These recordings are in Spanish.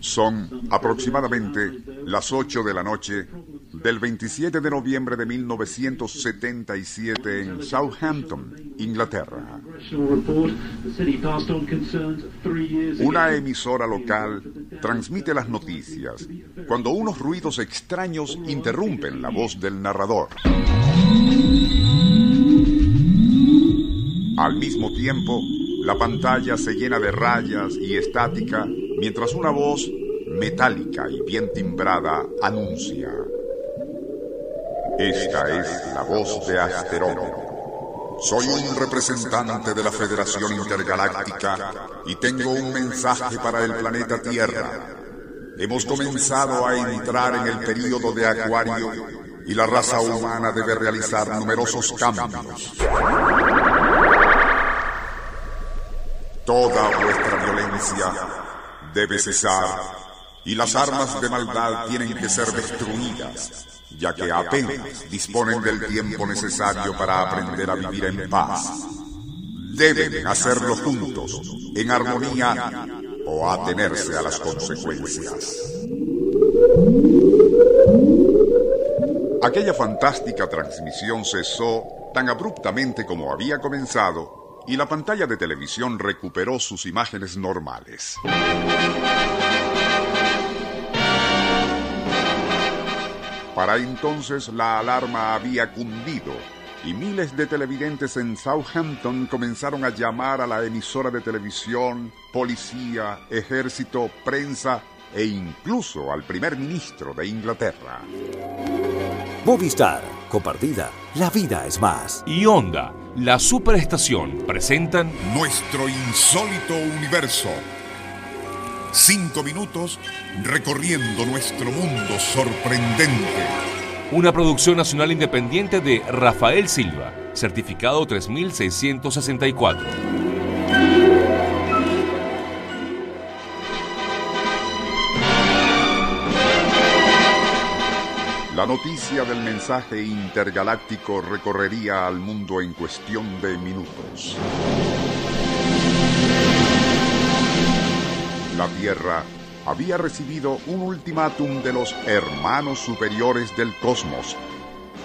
Son aproximadamente las 8 de la noche del 27 de noviembre de 1977 en Southampton, Inglaterra. Una emisora local transmite las noticias cuando unos ruidos extraños interrumpen la voz del narrador. Al mismo tiempo, la pantalla se llena de rayas y estática mientras una voz metálica y bien timbrada anuncia. Esta es la voz de Asterón. Soy un representante de la Federación Intergaláctica y tengo un mensaje para el planeta Tierra. Hemos comenzado a entrar en el período de Acuario y la raza humana debe realizar numerosos cambios. Toda vuestra violencia debe cesar y las armas de maldad tienen que ser destruidas, ya que apenas disponen del tiempo necesario para aprender a vivir en paz. Deben hacerlo juntos, en armonía o atenerse a las consecuencias. Aquella fantástica transmisión cesó tan abruptamente como había comenzado y la pantalla de televisión recuperó sus imágenes normales. Para entonces la alarma había cundido y miles de televidentes en Southampton comenzaron a llamar a la emisora de televisión, policía, ejército, prensa e incluso al primer ministro de Inglaterra. Movistar, compartida, la vida es más. Y Onda, la superestación, presentan Nuestro insólito universo. Cinco minutos recorriendo nuestro mundo sorprendente. Una producción nacional independiente de Rafael Silva, certificado 3664. La noticia del mensaje intergaláctico recorrería al mundo en cuestión de minutos. La Tierra había recibido un ultimátum de los hermanos superiores del cosmos,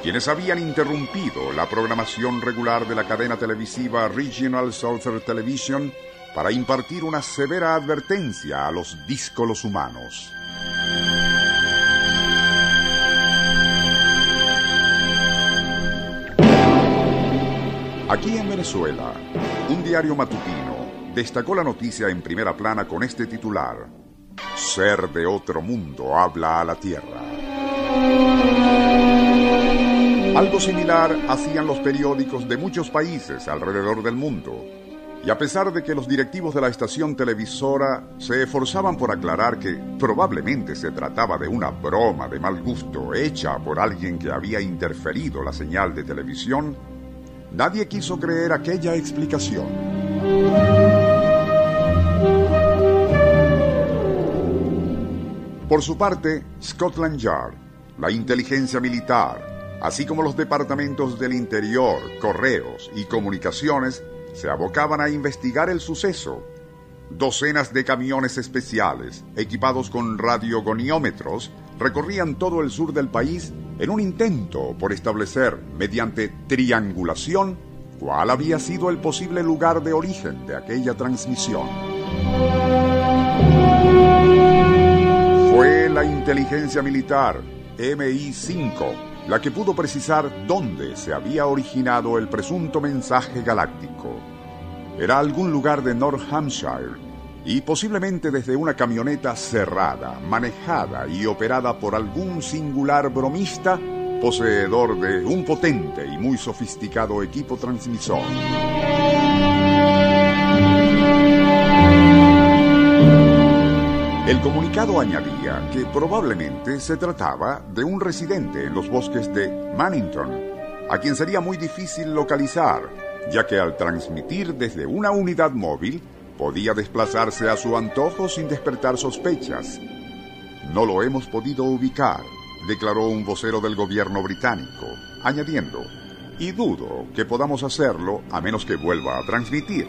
quienes habían interrumpido la programación regular de la cadena televisiva Regional Southern Television para impartir una severa advertencia a los díscolos humanos. Aquí en Venezuela, un diario matutino destacó la noticia en primera plana con este titular. Ser de otro mundo habla a la Tierra. Algo similar hacían los periódicos de muchos países alrededor del mundo. Y a pesar de que los directivos de la estación televisora se esforzaban por aclarar que probablemente se trataba de una broma de mal gusto hecha por alguien que había interferido la señal de televisión, Nadie quiso creer aquella explicación. Por su parte, Scotland Yard, la inteligencia militar, así como los departamentos del interior, correos y comunicaciones, se abocaban a investigar el suceso. Docenas de camiones especiales, equipados con radiogoniómetros, recorrían todo el sur del país en un intento por establecer, mediante triangulación, cuál había sido el posible lugar de origen de aquella transmisión. Fue la inteligencia militar, MI5, la que pudo precisar dónde se había originado el presunto mensaje galáctico. Era algún lugar de North Hampshire, y posiblemente desde una camioneta cerrada, manejada y operada por algún singular bromista poseedor de un potente y muy sofisticado equipo transmisor. El comunicado añadía que probablemente se trataba de un residente en los bosques de Mannington, a quien sería muy difícil localizar, ya que al transmitir desde una unidad móvil, podía desplazarse a su antojo sin despertar sospechas. No lo hemos podido ubicar, declaró un vocero del gobierno británico, añadiendo, y dudo que podamos hacerlo a menos que vuelva a transmitir.